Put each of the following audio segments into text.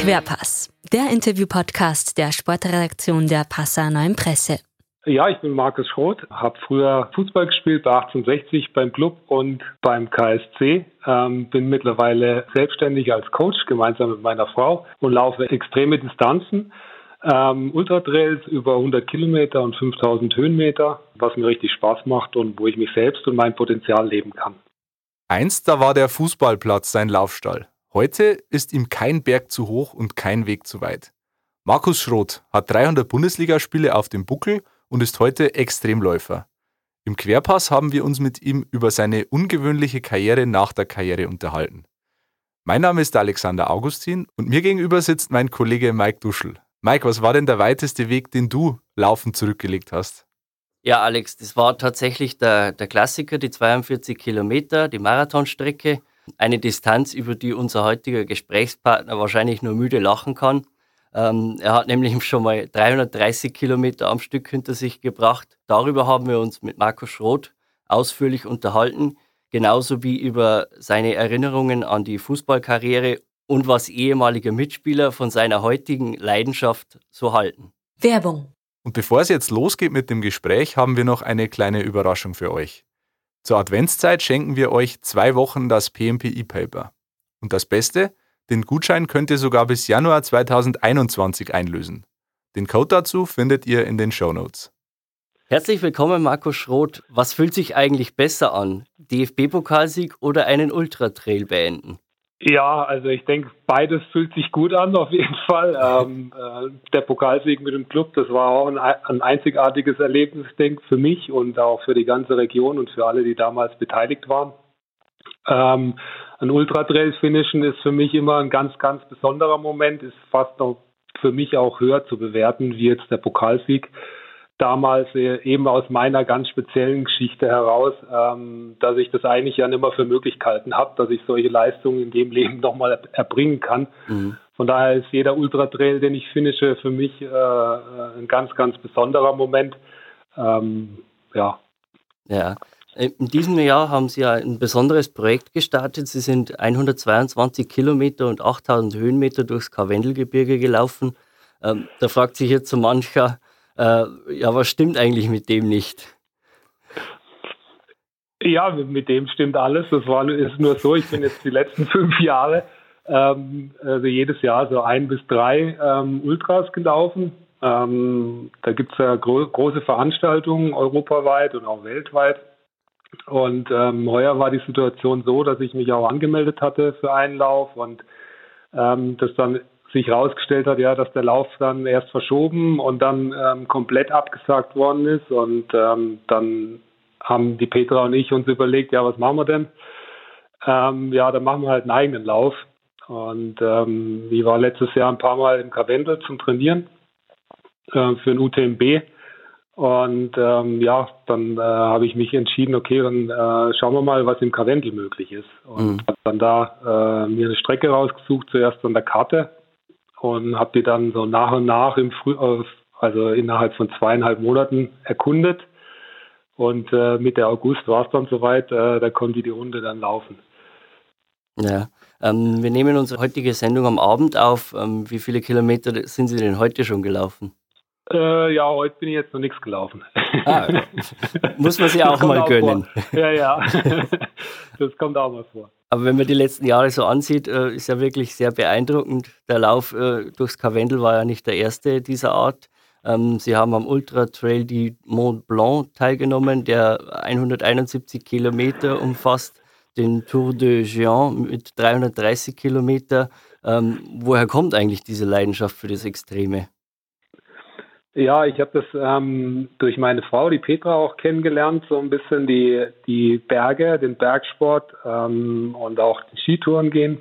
Querpass, der Interview-Podcast der Sportredaktion der Passauer Neuen Presse. Ja, ich bin Markus Schroth, habe früher Fußball gespielt bei 1860 beim Club und beim KSC. Ähm, bin mittlerweile selbstständig als Coach gemeinsam mit meiner Frau und laufe extreme Distanzen. Ähm, Ultratrails über 100 Kilometer und 5000 Höhenmeter, was mir richtig Spaß macht und wo ich mich selbst und mein Potenzial leben kann. Einst da war der Fußballplatz sein Laufstall. Heute ist ihm kein Berg zu hoch und kein Weg zu weit. Markus Schroth hat 300 Bundesligaspiele auf dem Buckel und ist heute Extremläufer. Im Querpass haben wir uns mit ihm über seine ungewöhnliche Karriere nach der Karriere unterhalten. Mein Name ist Alexander Augustin und mir gegenüber sitzt mein Kollege Mike Duschel. Mike, was war denn der weiteste Weg, den du laufend zurückgelegt hast? Ja, Alex, das war tatsächlich der, der Klassiker, die 42 Kilometer, die Marathonstrecke. Eine Distanz, über die unser heutiger Gesprächspartner wahrscheinlich nur müde lachen kann. Ähm, er hat nämlich schon mal 330 Kilometer am Stück hinter sich gebracht. Darüber haben wir uns mit Markus Schroth ausführlich unterhalten, genauso wie über seine Erinnerungen an die Fußballkarriere und was ehemalige Mitspieler von seiner heutigen Leidenschaft so halten. Werbung. Und bevor es jetzt losgeht mit dem Gespräch, haben wir noch eine kleine Überraschung für euch. Zur Adventszeit schenken wir euch zwei Wochen das PMP E-Paper. Und das Beste, den Gutschein könnt ihr sogar bis Januar 2021 einlösen. Den Code dazu findet ihr in den Show Notes. Herzlich willkommen, Markus Schroth. Was fühlt sich eigentlich besser an? DFB-Pokalsieg oder einen Ultratrail beenden? Ja, also ich denke, beides fühlt sich gut an, auf jeden Fall. Ähm, äh, der Pokalsieg mit dem Club, das war auch ein, ein einzigartiges Erlebnis, denke für mich und auch für die ganze Region und für alle, die damals beteiligt waren. Ähm, ein Ultra-Trail-Finishen ist für mich immer ein ganz, ganz besonderer Moment, ist fast noch für mich auch höher zu bewerten wie jetzt der Pokalsieg damals äh, eben aus meiner ganz speziellen Geschichte heraus, ähm, dass ich das eigentlich ja nicht mehr für möglich gehalten habe, dass ich solche Leistungen in dem Leben nochmal erbringen kann. Mhm. Von daher ist jeder Ultra-Trail, den ich finische, für mich äh, ein ganz, ganz besonderer Moment. Ähm, ja. Ja. In diesem Jahr haben Sie ja ein besonderes Projekt gestartet. Sie sind 122 Kilometer und 8000 Höhenmeter durchs Karwendelgebirge gelaufen. Ähm, da fragt sich jetzt so mancher, äh, ja, was stimmt eigentlich mit dem nicht? Ja, mit dem stimmt alles. Das war, ist nur so, ich bin jetzt die letzten fünf Jahre, ähm, also jedes Jahr so ein bis drei ähm, Ultras gelaufen. Ähm, da gibt es ja gro große Veranstaltungen europaweit und auch weltweit. Und ähm, heuer war die Situation so, dass ich mich auch angemeldet hatte für einen Lauf und ähm, das dann sich herausgestellt hat, ja, dass der Lauf dann erst verschoben und dann ähm, komplett abgesagt worden ist. Und ähm, dann haben die Petra und ich uns überlegt, ja, was machen wir denn? Ähm, ja, dann machen wir halt einen eigenen Lauf. Und ähm, ich war letztes Jahr ein paar Mal im Karwendel zum Trainieren äh, für ein UTMB. Und ähm, ja, dann äh, habe ich mich entschieden, okay, dann äh, schauen wir mal, was im Karwendel möglich ist. Und mhm. habe dann da äh, mir eine Strecke rausgesucht, zuerst an der Karte und habe die dann so nach und nach im Früh, äh, also innerhalb von zweieinhalb Monaten erkundet. Und äh, Mitte August war es dann soweit, äh, da konnte die Runde dann laufen. Ja, ähm, wir nehmen unsere heutige Sendung am Abend auf. Ähm, wie viele Kilometer sind Sie denn heute schon gelaufen? Äh, ja, heute bin ich jetzt noch nichts gelaufen. Ah, muss man sich auch mal gönnen. Vor. Ja, ja, das kommt auch mal vor. Aber wenn man die letzten Jahre so ansieht, äh, ist ja wirklich sehr beeindruckend. Der Lauf äh, durchs Karwendel war ja nicht der erste dieser Art. Ähm, Sie haben am Ultra Trail die Mont Blanc teilgenommen, der 171 Kilometer umfasst, den Tour de Géant mit 330 Kilometer. Ähm, woher kommt eigentlich diese Leidenschaft für das Extreme? Ja, ich habe das ähm, durch meine Frau, die Petra, auch kennengelernt, so ein bisschen die, die Berge, den Bergsport ähm, und auch die Skitouren gehen.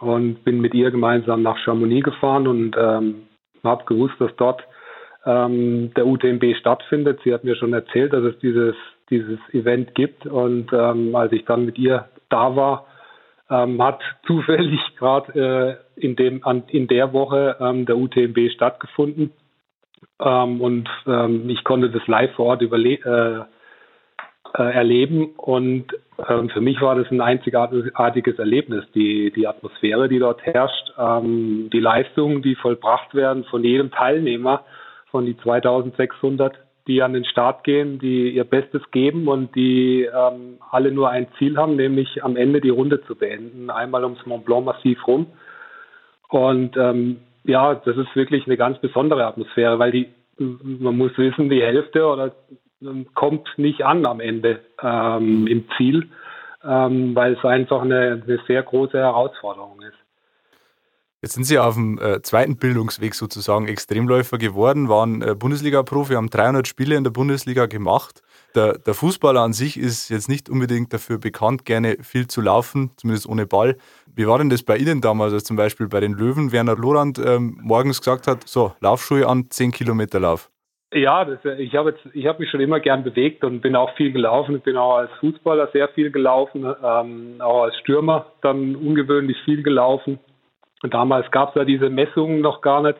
Und bin mit ihr gemeinsam nach Chamonix gefahren und ähm, habe gewusst, dass dort ähm, der UTMB stattfindet. Sie hat mir schon erzählt, dass es dieses, dieses Event gibt. Und ähm, als ich dann mit ihr da war, ähm, hat zufällig gerade äh, in, in der Woche ähm, der UTMB stattgefunden. Ähm, und ähm, ich konnte das live vor Ort überle äh, äh, erleben. Und ähm, für mich war das ein einzigartiges Erlebnis, die, die Atmosphäre, die dort herrscht, ähm, die Leistungen, die vollbracht werden von jedem Teilnehmer, von die 2600, die an den Start gehen, die ihr Bestes geben und die ähm, alle nur ein Ziel haben, nämlich am Ende die Runde zu beenden, einmal ums Mont Blanc massiv rum. Und ähm, ja, das ist wirklich eine ganz besondere Atmosphäre, weil die, man muss wissen, die Hälfte oder ähm, kommt nicht an am Ende ähm, im Ziel, ähm, weil es einfach eine, eine, sehr große Herausforderung ist. Jetzt sind Sie auf dem äh, zweiten Bildungsweg sozusagen Extremläufer geworden, waren äh, Bundesliga-Profi, haben 300 Spiele in der Bundesliga gemacht. Der, der, Fußballer an sich ist jetzt nicht unbedingt dafür bekannt, gerne viel zu laufen, zumindest ohne Ball. Wie war denn das bei Ihnen damals, als zum Beispiel bei den Löwen Werner Lorand ähm, morgens gesagt hat, so, Laufschuhe an, 10 Kilometer Lauf? Ja, das, ich habe hab mich schon immer gern bewegt und bin auch viel gelaufen. Ich bin auch als Fußballer sehr viel gelaufen, ähm, auch als Stürmer dann ungewöhnlich viel gelaufen. Und damals gab es ja diese Messungen noch gar nicht,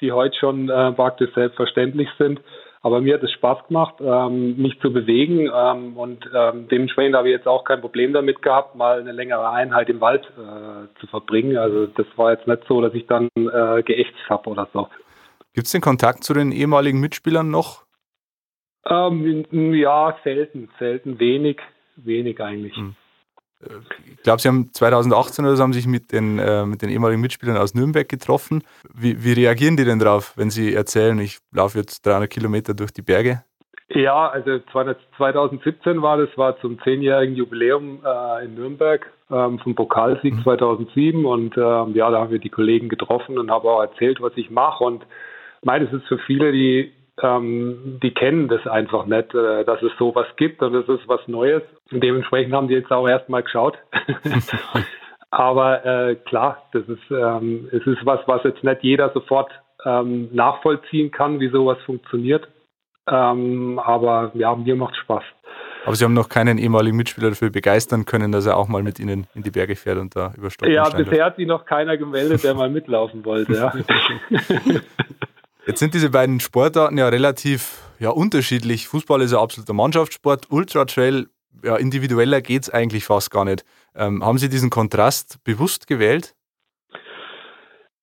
die heute schon äh, praktisch selbstverständlich sind. Aber mir hat es Spaß gemacht, ähm, mich zu bewegen ähm, und ähm, dementsprechend habe ich jetzt auch kein Problem damit gehabt, mal eine längere Einheit im Wald äh, zu verbringen. Also das war jetzt nicht so, dass ich dann äh, geächtzt habe oder so. Gibt es den Kontakt zu den ehemaligen Mitspielern noch? Ähm, ja, selten, selten, wenig, wenig eigentlich. Hm. Ich glaube, Sie haben 2018 oder so haben sich mit den, äh, mit den ehemaligen Mitspielern aus Nürnberg getroffen. Wie, wie reagieren die denn drauf, wenn Sie erzählen, ich laufe jetzt 300 Kilometer durch die Berge? Ja, also 2017 war das, war zum zehnjährigen Jubiläum äh, in Nürnberg ähm, vom Pokalsieg mhm. 2007 und ähm, ja, da haben wir die Kollegen getroffen und habe auch erzählt, was ich mache und meine, es ist für viele, die ähm, die kennen das einfach nicht, äh, dass es sowas gibt und es ist was Neues. Und dementsprechend haben die jetzt auch erstmal geschaut. Aber äh, klar, das ist, ähm, es ist was, was jetzt nicht jeder sofort ähm, nachvollziehen kann, wie sowas funktioniert. Ähm, aber ja, mir macht Spaß. Aber Sie haben noch keinen ehemaligen Mitspieler dafür begeistern können, dass er auch mal mit Ihnen in die Berge fährt und da über Stock Ja, bisher hat sich noch keiner gemeldet, der mal mitlaufen wollte. Ja. Jetzt sind diese beiden Sportarten ja relativ ja, unterschiedlich. Fußball ist ein absoluter Mannschaftssport, Ultra Trail, ja, individueller geht es eigentlich fast gar nicht. Ähm, haben Sie diesen Kontrast bewusst gewählt?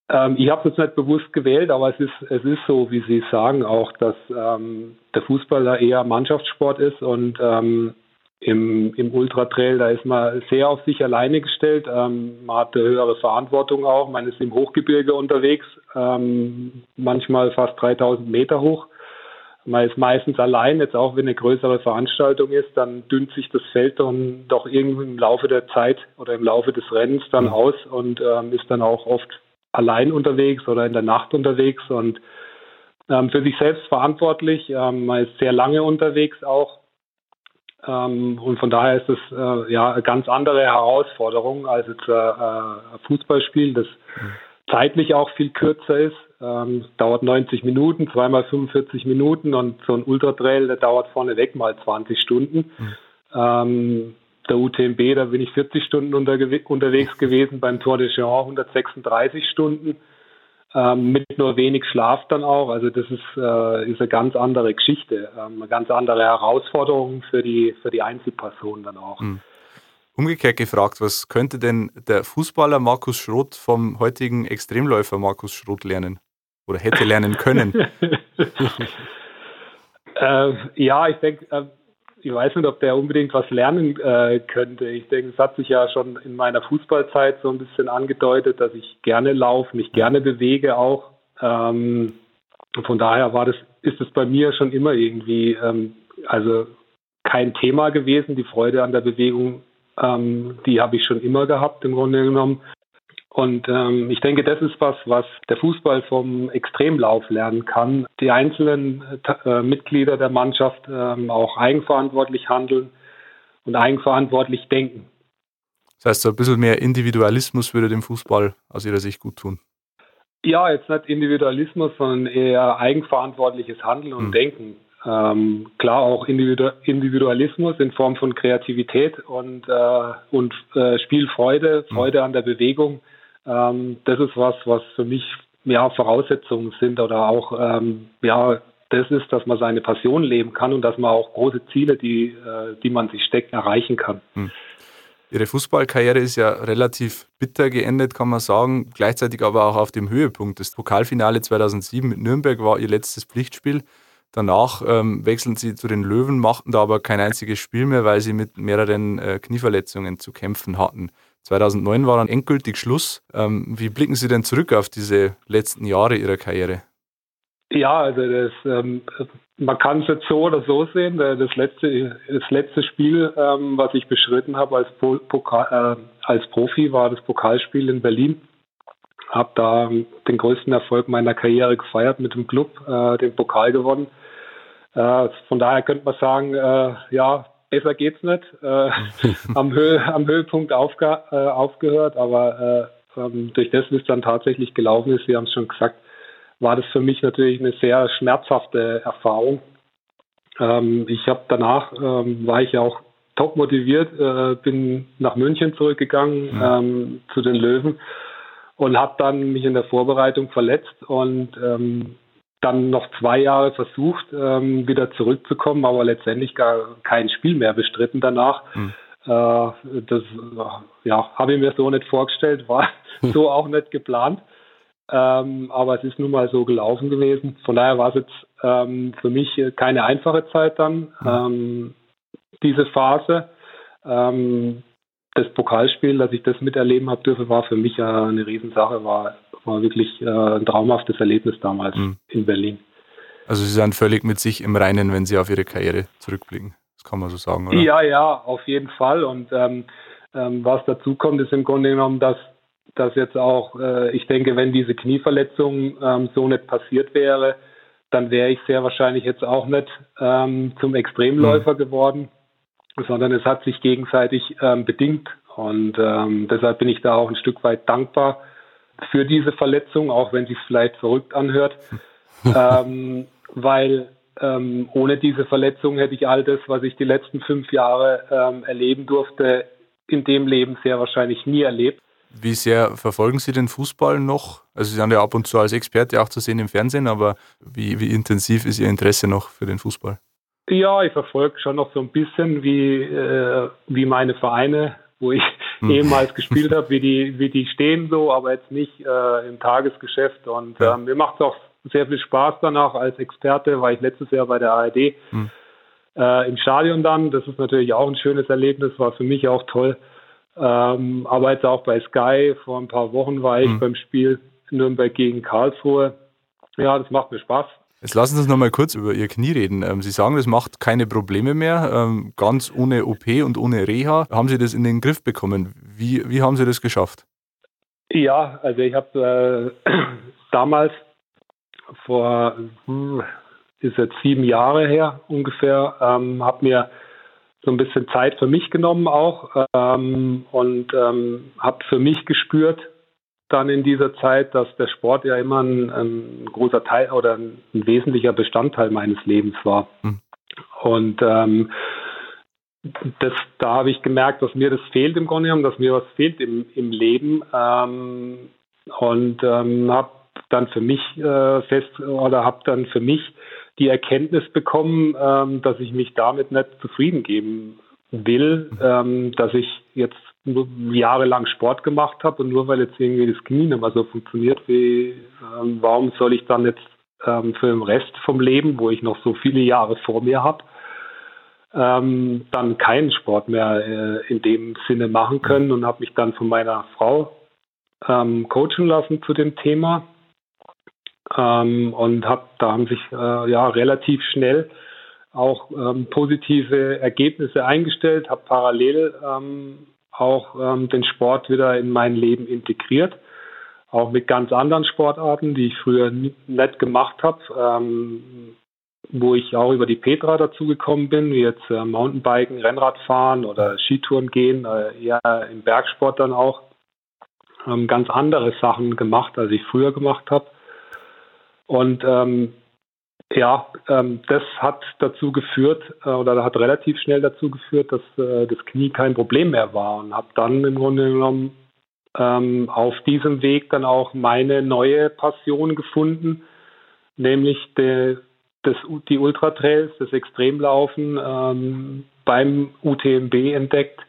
Ähm, ich habe es nicht bewusst gewählt, aber es ist, es ist so, wie Sie sagen, auch, dass ähm, der Fußballer eher Mannschaftssport ist und ähm, im, im Ultratrail, da ist man sehr auf sich alleine gestellt. Ähm, man hat eine höhere Verantwortung auch. Man ist im Hochgebirge unterwegs, ähm, manchmal fast 3000 Meter hoch. Man ist meistens allein, jetzt auch wenn eine größere Veranstaltung ist, dann dünnt sich das Feld dann doch irgendwie im Laufe der Zeit oder im Laufe des Rennens dann mhm. aus und ähm, ist dann auch oft allein unterwegs oder in der Nacht unterwegs und ähm, für sich selbst verantwortlich. Ähm, man ist sehr lange unterwegs auch und von daher ist es äh, ja eine ganz andere Herausforderung als jetzt äh, ein Fußballspiel, das zeitlich auch viel kürzer ist. Ähm, dauert 90 Minuten, zweimal 45 Minuten und so ein Ultratrail, der dauert vorneweg mal 20 Stunden. Mhm. Ähm, der UTMB, da bin ich 40 Stunden unterwegs gewesen, beim Tour de Géant 136 Stunden ähm, mit nur wenig Schlaf dann auch. Also das ist, äh, ist eine ganz andere Geschichte, ähm, eine ganz andere Herausforderung für die, für die Einzelperson dann auch. Mhm. Umgekehrt gefragt, was könnte denn der Fußballer Markus Schroth vom heutigen Extremläufer Markus Schroth lernen? Oder hätte lernen können? äh, ja, ich denke, äh, ich weiß nicht, ob der unbedingt was lernen äh, könnte. Ich denke, es hat sich ja schon in meiner Fußballzeit so ein bisschen angedeutet, dass ich gerne laufe, mich gerne bewege auch. Ähm, von daher war das, ist es bei mir schon immer irgendwie, ähm, also kein Thema gewesen. Die Freude an der Bewegung, ähm, die habe ich schon immer gehabt im Grunde genommen. Und ähm, ich denke, das ist was, was der Fußball vom Extremlauf lernen kann. Die einzelnen äh, Mitglieder der Mannschaft ähm, auch eigenverantwortlich handeln und eigenverantwortlich denken. Das heißt, so ein bisschen mehr Individualismus würde dem Fußball aus Ihrer Sicht gut tun. Ja, jetzt nicht Individualismus, sondern eher eigenverantwortliches Handeln und hm. Denken. Ähm, klar auch Individu Individualismus in Form von Kreativität und, äh, und äh, Spielfreude, hm. Freude an der Bewegung ähm, das ist was, was für mich ja, Voraussetzungen sind oder auch ähm, ja, das ist, dass man seine Passion leben kann und dass man auch große Ziele, die, äh, die man sich steckt, erreichen kann. Hm. Ihre Fußballkarriere ist ja relativ bitter geendet, kann man sagen, gleichzeitig aber auch auf dem Höhepunkt. Das Pokalfinale 2007 mit Nürnberg war Ihr letztes Pflichtspiel. Danach ähm, wechseln Sie zu den Löwen, machten da aber kein einziges Spiel mehr, weil Sie mit mehreren äh, Knieverletzungen zu kämpfen hatten. 2009 war dann endgültig Schluss. Ähm, wie blicken Sie denn zurück auf diese letzten Jahre Ihrer Karriere? Ja, also das, ähm, man kann es jetzt so oder so sehen. Das letzte, das letzte Spiel, ähm, was ich beschritten habe als, äh, als Profi, war das Pokalspiel in Berlin. Habe da den größten Erfolg meiner Karriere gefeiert mit dem Club, äh, den Pokal gewonnen. Äh, von daher könnte man sagen, äh, ja, besser geht's nicht. Äh, am, Höhe, am Höhepunkt aufge, äh, aufgehört, aber äh, ähm, durch das, wie es dann tatsächlich gelaufen ist, Sie haben es schon gesagt, war das für mich natürlich eine sehr schmerzhafte Erfahrung. Ähm, ich habe danach, ähm, war ich ja auch top motiviert, äh, bin nach München zurückgegangen mhm. ähm, zu den Löwen und habe dann mich in der Vorbereitung verletzt und ähm, dann noch zwei Jahre versucht, ähm, wieder zurückzukommen, aber letztendlich gar kein Spiel mehr bestritten danach. Mhm. Äh, das ja, habe ich mir so nicht vorgestellt, war so auch nicht geplant. Ähm, aber es ist nun mal so gelaufen gewesen. Von daher war es jetzt ähm, für mich keine einfache Zeit dann, mhm. diese Phase. Ähm, das Pokalspiel, dass ich das miterleben habe dürfen, war für mich äh, eine Riesensache, war, war wirklich äh, ein traumhaftes Erlebnis damals mhm. in Berlin. Also Sie sind völlig mit sich im Reinen, wenn Sie auf Ihre Karriere zurückblicken. Das kann man so sagen, oder? Ja, ja, auf jeden Fall. Und ähm, ähm, was dazu kommt, ist im Grunde genommen, dass dass jetzt auch, äh, ich denke, wenn diese Knieverletzung ähm, so nicht passiert wäre, dann wäre ich sehr wahrscheinlich jetzt auch nicht ähm, zum Extremläufer mhm. geworden, sondern es hat sich gegenseitig ähm, bedingt. Und ähm, deshalb bin ich da auch ein Stück weit dankbar für diese Verletzung, auch wenn sie es vielleicht verrückt anhört, ähm, weil ähm, ohne diese Verletzung hätte ich all das, was ich die letzten fünf Jahre ähm, erleben durfte, in dem Leben sehr wahrscheinlich nie erlebt. Wie sehr verfolgen Sie den Fußball noch? Also Sie sind ja ab und zu als Experte auch zu sehen im Fernsehen, aber wie, wie intensiv ist Ihr Interesse noch für den Fußball? Ja, ich verfolge schon noch so ein bisschen, wie, äh, wie meine Vereine, wo ich hm. ehemals gespielt habe, wie die, wie die stehen so, aber jetzt nicht äh, im Tagesgeschäft. Und ja. ähm, mir macht es auch sehr viel Spaß danach als Experte, war ich letztes Jahr bei der ARD hm. äh, im Stadion dann. Das ist natürlich auch ein schönes Erlebnis, war für mich auch toll. Ähm, arbeite auch bei Sky. Vor ein paar Wochen war ich mhm. beim Spiel Nürnberg gegen Karlsruhe. Ja, das macht mir Spaß. Jetzt lassen Sie uns noch mal kurz über Ihr Knie reden. Ähm, Sie sagen, das macht keine Probleme mehr, ähm, ganz ohne OP und ohne Reha. Haben Sie das in den Griff bekommen? Wie, wie haben Sie das geschafft? Ja, also ich habe äh, damals vor, hm, ist jetzt sieben Jahre her ungefähr, ähm, habe mir so ein bisschen Zeit für mich genommen auch ähm, und ähm, habe für mich gespürt dann in dieser Zeit, dass der Sport ja immer ein, ein großer Teil oder ein, ein, wesentlicher Bestandteil meines Lebens war. Mhm. Und ähm, das, da habe ich gemerkt, dass mir das fehlt im Grunde genommen, dass mir was fehlt im, im Leben ähm, und ähm, habe dann für mich äh, fest oder habe dann für mich die Erkenntnis bekommen, ähm, dass ich mich damit nicht zufrieden geben will, ähm, dass ich jetzt nur jahrelang Sport gemacht habe und nur weil jetzt irgendwie das Knie nicht mehr so funktioniert, wie, ähm, warum soll ich dann jetzt ähm, für den Rest vom Leben, wo ich noch so viele Jahre vor mir habe, ähm, dann keinen Sport mehr äh, in dem Sinne machen können und habe mich dann von meiner Frau ähm, coachen lassen zu dem Thema. Ähm, und hab, da haben sich äh, ja relativ schnell auch ähm, positive Ergebnisse eingestellt, habe parallel ähm, auch ähm, den Sport wieder in mein Leben integriert, auch mit ganz anderen Sportarten, die ich früher nicht gemacht habe, ähm, wo ich auch über die Petra dazugekommen bin, wie jetzt äh, Mountainbiken, Rennradfahren oder Skitouren gehen, äh, eher im Bergsport dann auch ähm, ganz andere Sachen gemacht, als ich früher gemacht habe. Und ähm, ja, ähm, das hat dazu geführt äh, oder hat relativ schnell dazu geführt, dass äh, das Knie kein Problem mehr war und habe dann im Grunde genommen ähm, auf diesem Weg dann auch meine neue Passion gefunden, nämlich de, das, die Ultratrails, das Extremlaufen ähm, beim UTMB entdeckt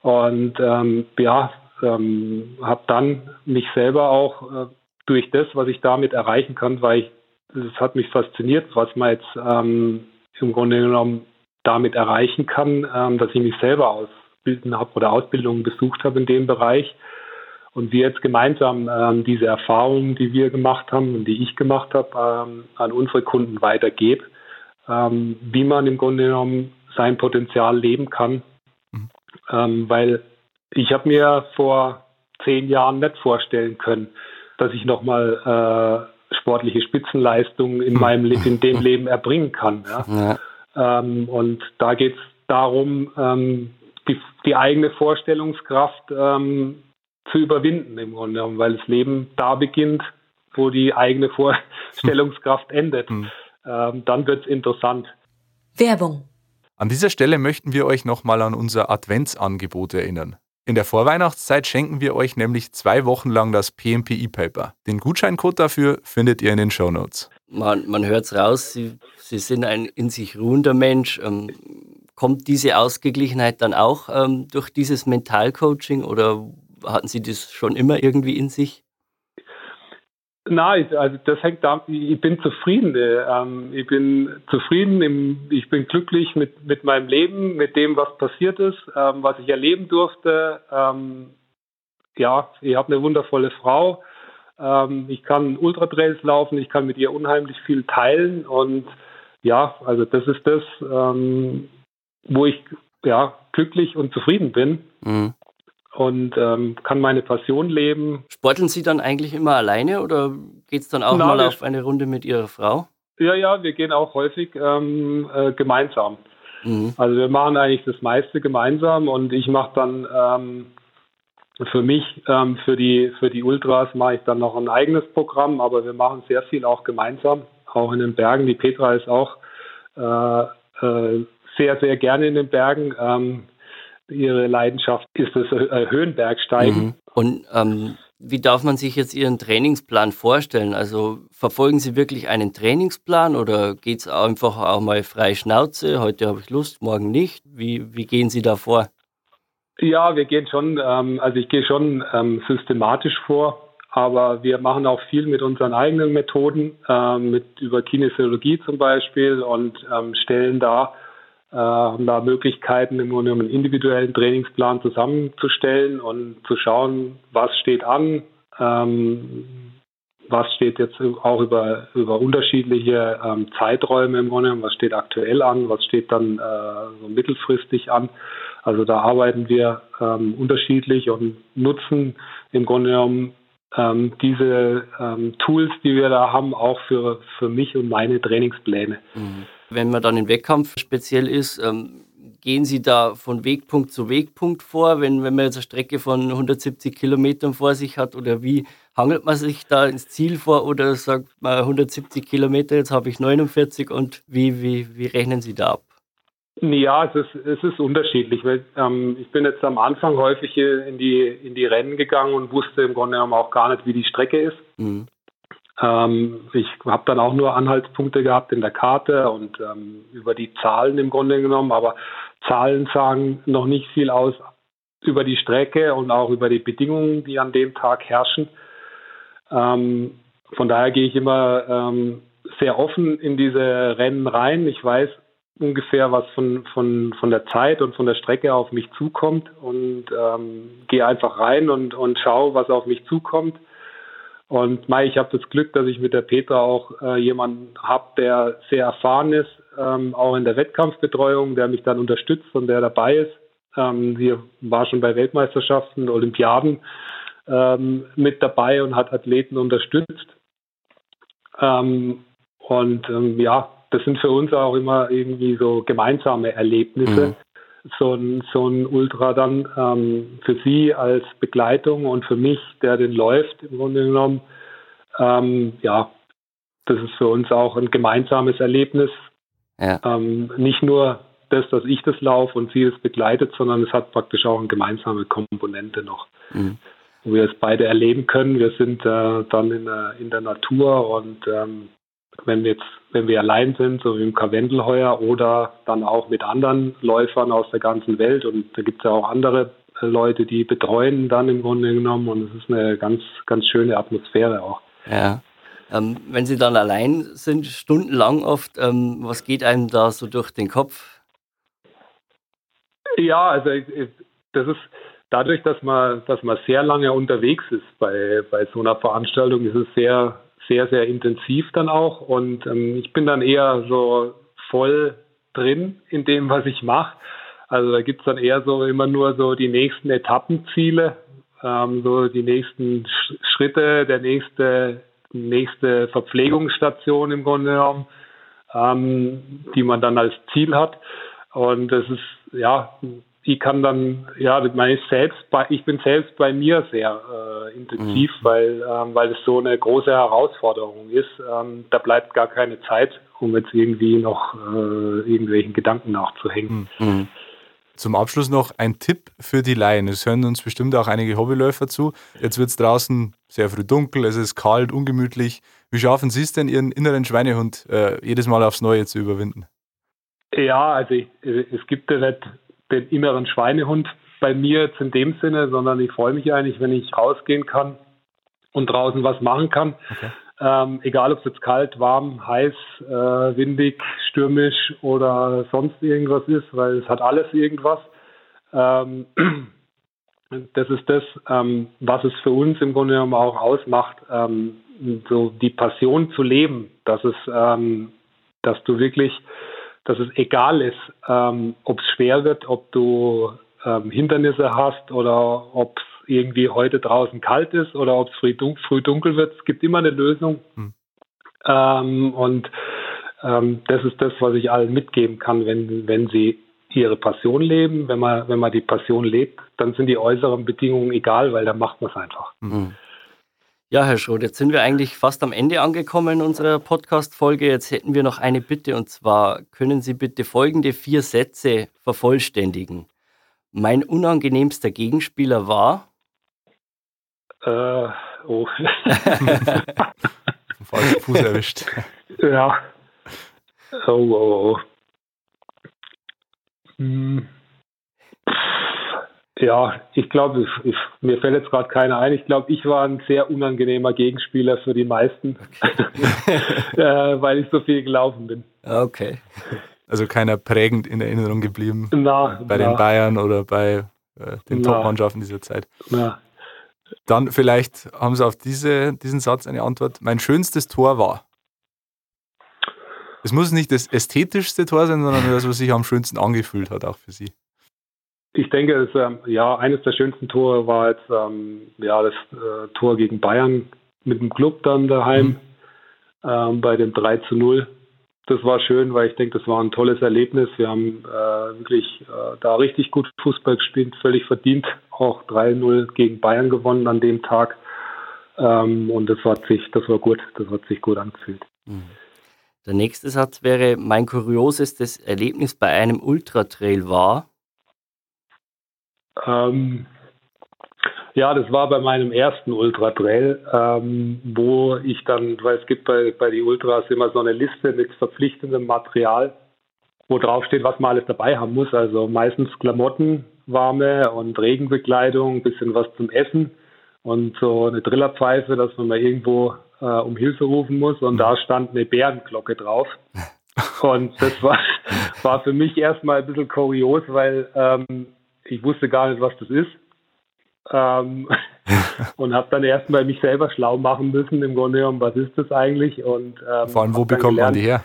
und ähm, ja, ähm, habe dann mich selber auch äh, durch das, was ich damit erreichen kann, weil ich, das hat mich fasziniert, was man jetzt ähm, im Grunde genommen damit erreichen kann, ähm, dass ich mich selber ausbilden habe oder Ausbildungen besucht habe in dem Bereich und wir jetzt gemeinsam ähm, diese Erfahrungen, die wir gemacht haben und die ich gemacht habe, ähm, an unsere Kunden weitergebe, ähm, wie man im Grunde genommen sein Potenzial leben kann. Mhm. Ähm, weil ich habe mir vor zehn Jahren nicht vorstellen können, dass ich nochmal äh, sportliche Spitzenleistungen in meinem in dem Leben erbringen kann. Ja? ja. Ähm, und da geht es darum, ähm, die, die, eigene Vorstellungskraft ähm, zu überwinden im Grunde genommen, weil das Leben da beginnt, wo die eigene Vorstellungskraft endet. Mhm. Ähm, dann wird es interessant. Werbung. An dieser Stelle möchten wir euch nochmal an unser Adventsangebot erinnern. In der Vorweihnachtszeit schenken wir euch nämlich zwei Wochen lang das PMPI-Paper. Den Gutscheincode dafür findet ihr in den Show Notes. Man, man hört es raus, Sie, Sie sind ein in sich ruhender Mensch. Ähm, kommt diese Ausgeglichenheit dann auch ähm, durch dieses Mentalcoaching oder hatten Sie das schon immer irgendwie in sich? Nein, also das hängt da, ich bin zufrieden. Ähm, ich bin zufrieden, im, ich bin glücklich mit, mit meinem Leben, mit dem, was passiert ist, ähm, was ich erleben durfte. Ähm, ja, ich habe eine wundervolle Frau. Ähm, ich kann Ultratrails laufen, ich kann mit ihr unheimlich viel teilen und ja, also das ist das, ähm, wo ich ja glücklich und zufrieden bin. Mhm und ähm, kann meine Passion leben. Sporteln Sie dann eigentlich immer alleine oder geht es dann auch Na, mal auf eine Runde mit Ihrer Frau? Ja, ja, wir gehen auch häufig ähm, äh, gemeinsam. Mhm. Also wir machen eigentlich das meiste gemeinsam und ich mache dann ähm, für mich, ähm, für die für die Ultras mache ich dann noch ein eigenes Programm, aber wir machen sehr viel auch gemeinsam, auch in den Bergen. Die Petra ist auch äh, äh, sehr, sehr gerne in den Bergen. Ihre Leidenschaft ist das äh, Höhenbergsteigen. Mhm. Und ähm, wie darf man sich jetzt Ihren Trainingsplan vorstellen? Also verfolgen Sie wirklich einen Trainingsplan oder geht es einfach auch mal frei Schnauze? Heute habe ich Lust, morgen nicht. Wie, wie gehen Sie da vor? Ja, wir gehen schon, ähm, also ich gehe schon ähm, systematisch vor, aber wir machen auch viel mit unseren eigenen Methoden, ähm, mit über Kinesiologie zum Beispiel und ähm, stellen da haben da Möglichkeiten, im Grunde einen individuellen Trainingsplan zusammenzustellen und zu schauen, was steht an, ähm, was steht jetzt auch über, über unterschiedliche ähm, Zeiträume im Grunde, was steht aktuell an, was steht dann äh, so mittelfristig an. Also da arbeiten wir ähm, unterschiedlich und nutzen im Grunde genommen ähm, diese ähm, Tools, die wir da haben, auch für, für mich und meine Trainingspläne. Mhm. Wenn man dann im Wettkampf speziell ist, ähm, gehen Sie da von Wegpunkt zu Wegpunkt vor, wenn, wenn man jetzt eine Strecke von 170 Kilometern vor sich hat? Oder wie hangelt man sich da ins Ziel vor? Oder sagt man 170 Kilometer, jetzt habe ich 49 und wie, wie, wie rechnen Sie da ab? Ja, es ist, es ist unterschiedlich. Weil, ähm, ich bin jetzt am Anfang häufig in die, in die Rennen gegangen und wusste im Grunde genommen auch gar nicht, wie die Strecke ist. Mhm. Ähm, ich habe dann auch nur Anhaltspunkte gehabt in der Karte und ähm, über die Zahlen im Grunde genommen, aber Zahlen sagen noch nicht viel aus über die Strecke und auch über die Bedingungen, die an dem Tag herrschen. Ähm, von daher gehe ich immer ähm, sehr offen in diese Rennen rein. Ich weiß ungefähr, was von, von, von der Zeit und von der Strecke auf mich zukommt und ähm, gehe einfach rein und, und schaue, was auf mich zukommt und Mai, ich habe das Glück, dass ich mit der Petra auch äh, jemanden habe, der sehr erfahren ist, ähm, auch in der Wettkampfbetreuung, der mich dann unterstützt und der dabei ist. Ähm, sie war schon bei Weltmeisterschaften, Olympiaden ähm, mit dabei und hat Athleten unterstützt. Ähm, und ähm, ja, das sind für uns auch immer irgendwie so gemeinsame Erlebnisse. Mhm so ein, so ein Ultra dann ähm, für Sie als Begleitung und für mich, der den läuft, im Grunde genommen. Ähm, ja, das ist für uns auch ein gemeinsames Erlebnis. Ja. Ähm, nicht nur das, dass ich das laufe und sie es begleitet, sondern es hat praktisch auch eine gemeinsame Komponente noch, mhm. wo wir es beide erleben können. Wir sind äh, dann in der, in der Natur und ähm, wenn wir jetzt, wenn wir allein sind, so wie im Karwendel heuer, oder dann auch mit anderen Läufern aus der ganzen Welt. Und da gibt es ja auch andere äh, Leute, die betreuen dann im Grunde genommen. Und es ist eine ganz, ganz schöne Atmosphäre auch. Ja. Ähm, wenn Sie dann allein sind, stundenlang oft, ähm, was geht einem da so durch den Kopf? Ja, also das ist dadurch, dass man, dass man sehr lange unterwegs ist bei, bei so einer Veranstaltung, ist es sehr, sehr, sehr intensiv dann auch. Und ähm, ich bin dann eher so voll drin in dem, was ich mache. Also da gibt es dann eher so immer nur so die nächsten Etappenziele, ähm, so die nächsten Sch Schritte, der nächste, nächste Verpflegungsstation im Grunde genommen, ähm, die man dann als Ziel hat. Und das ist, ja, die kann dann, ja, meine selbst, bei, ich bin selbst bei mir sehr äh, intensiv, mhm. weil, ähm, weil es so eine große Herausforderung ist. Ähm, da bleibt gar keine Zeit, um jetzt irgendwie noch äh, irgendwelchen Gedanken nachzuhängen. Mhm. Zum Abschluss noch ein Tipp für die Laien. Es hören uns bestimmt auch einige Hobbyläufer zu. Jetzt wird es draußen sehr früh dunkel, es ist kalt, ungemütlich. Wie schaffen Sie es denn, Ihren inneren Schweinehund äh, jedes Mal aufs Neue zu überwinden? Ja, also ich, es gibt ja nicht den inneren Schweinehund bei mir jetzt in dem Sinne, sondern ich freue mich eigentlich, wenn ich rausgehen kann und draußen was machen kann. Okay. Ähm, egal, ob es jetzt kalt, warm, heiß, äh, windig, stürmisch oder sonst irgendwas ist, weil es hat alles irgendwas. Ähm, das ist das, ähm, was es für uns im Grunde genommen auch ausmacht, ähm, so die Passion zu leben, dass es, ähm, dass du wirklich dass es egal ist, ähm, ob es schwer wird, ob du ähm, Hindernisse hast oder ob es irgendwie heute draußen kalt ist oder ob es früh, dunkel, früh dunkel wird. Es gibt immer eine Lösung. Mhm. Ähm, und ähm, das ist das, was ich allen mitgeben kann, wenn, wenn sie ihre Passion leben. Wenn man, wenn man die Passion lebt, dann sind die äußeren Bedingungen egal, weil dann macht man es einfach. Mhm. Ja, Herr Schroth, jetzt sind wir eigentlich fast am Ende angekommen in unserer Podcast-Folge. Jetzt hätten wir noch eine Bitte und zwar können Sie bitte folgende vier Sätze vervollständigen. Mein unangenehmster Gegenspieler war? Äh, oh. Falschen Fuß erwischt. Ja. Oh, oh, oh. Hm. Ja, ich glaube, mir fällt jetzt gerade keiner ein. Ich glaube, ich war ein sehr unangenehmer Gegenspieler für die meisten, okay. äh, weil ich so viel gelaufen bin. Okay. Also keiner prägend in Erinnerung geblieben na, bei na. den Bayern oder bei äh, den Top-Mannschaften dieser Zeit. Na. Dann vielleicht haben Sie auf diese, diesen Satz eine Antwort. Mein schönstes Tor war. Es muss nicht das ästhetischste Tor sein, sondern das, was sich am schönsten angefühlt hat, auch für Sie. Ich denke, es, ähm, ja, eines der schönsten Tore war jetzt ähm, ja, das äh, Tor gegen Bayern mit dem Club dann daheim mhm. ähm, bei dem 3 zu 0. Das war schön, weil ich denke, das war ein tolles Erlebnis. Wir haben äh, wirklich äh, da richtig gut Fußball gespielt, völlig verdient. Auch 3-0 gegen Bayern gewonnen an dem Tag. Ähm, und das hat sich, das war gut, das hat sich gut angefühlt. Mhm. Der nächste Satz wäre, mein kuriosestes Erlebnis bei einem Ultratrail war, ähm, ja, das war bei meinem ersten Ultra Trail, ähm, wo ich dann, weil es gibt bei, bei die Ultras immer so eine Liste mit verpflichtendem Material, wo drauf steht, was man alles dabei haben muss. Also meistens Klamotten, warme und Regenbekleidung, bisschen was zum Essen und so eine Drillerpfeife, dass man mal irgendwo äh, um Hilfe rufen muss. Und da stand eine Bärenglocke drauf. Und das war, war für mich erstmal ein bisschen kurios, weil ähm, ich wusste gar nicht, was das ist. Ähm, und habe dann erstmal mich selber schlau machen müssen, im Grunde genommen, was ist das eigentlich? Und, ähm, Vor allem, wo bekommt gelernt, man die her?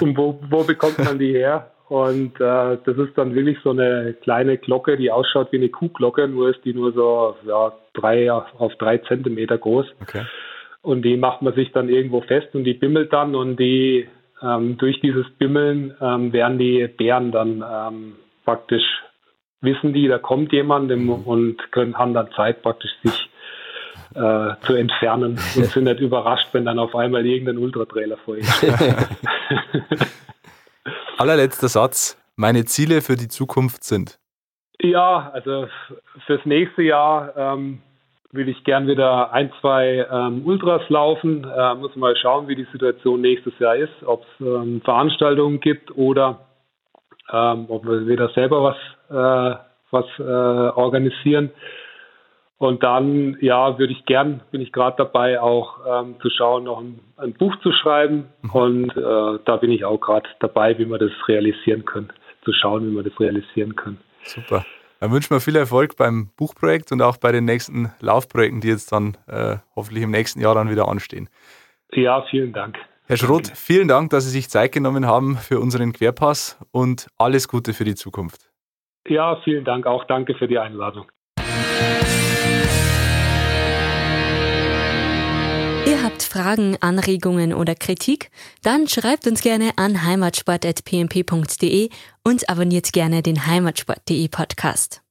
und wo, wo bekommt man die her? Und äh, das ist dann wirklich so eine kleine Glocke, die ausschaut wie eine Kuhglocke, nur ist die nur so ja, drei auf drei Zentimeter groß. Okay. Und die macht man sich dann irgendwo fest und die bimmelt dann und die ähm, durch dieses Bimmeln ähm, werden die Bären dann ähm, praktisch wissen die, da kommt jemand und können, haben dann Zeit praktisch sich äh, zu entfernen und sind nicht überrascht, wenn dann auf einmal irgendein Ultratrailer vor ihnen steht. Allerletzter Satz. Meine Ziele für die Zukunft sind? Ja, also fürs nächste Jahr ähm, will ich gern wieder ein, zwei ähm, Ultras laufen. Äh, muss mal schauen, wie die Situation nächstes Jahr ist, ob es ähm, Veranstaltungen gibt oder ähm, ob wir wieder selber was, äh, was äh, organisieren. Und dann, ja, würde ich gern, bin ich gerade dabei, auch ähm, zu schauen, noch ein, ein Buch zu schreiben. Mhm. Und äh, da bin ich auch gerade dabei, wie wir das realisieren können, zu schauen, wie wir das realisieren können. Super. Dann wünschen wir viel Erfolg beim Buchprojekt und auch bei den nächsten Laufprojekten, die jetzt dann äh, hoffentlich im nächsten Jahr dann wieder anstehen. Ja, vielen Dank. Herr Schroth, vielen Dank, dass Sie sich Zeit genommen haben für unseren Querpass und alles Gute für die Zukunft. Ja, vielen Dank auch. Danke für die Einladung. Ihr habt Fragen, Anregungen oder Kritik? Dann schreibt uns gerne an heimatsport.pmp.de und abonniert gerne den heimatsport.de Podcast.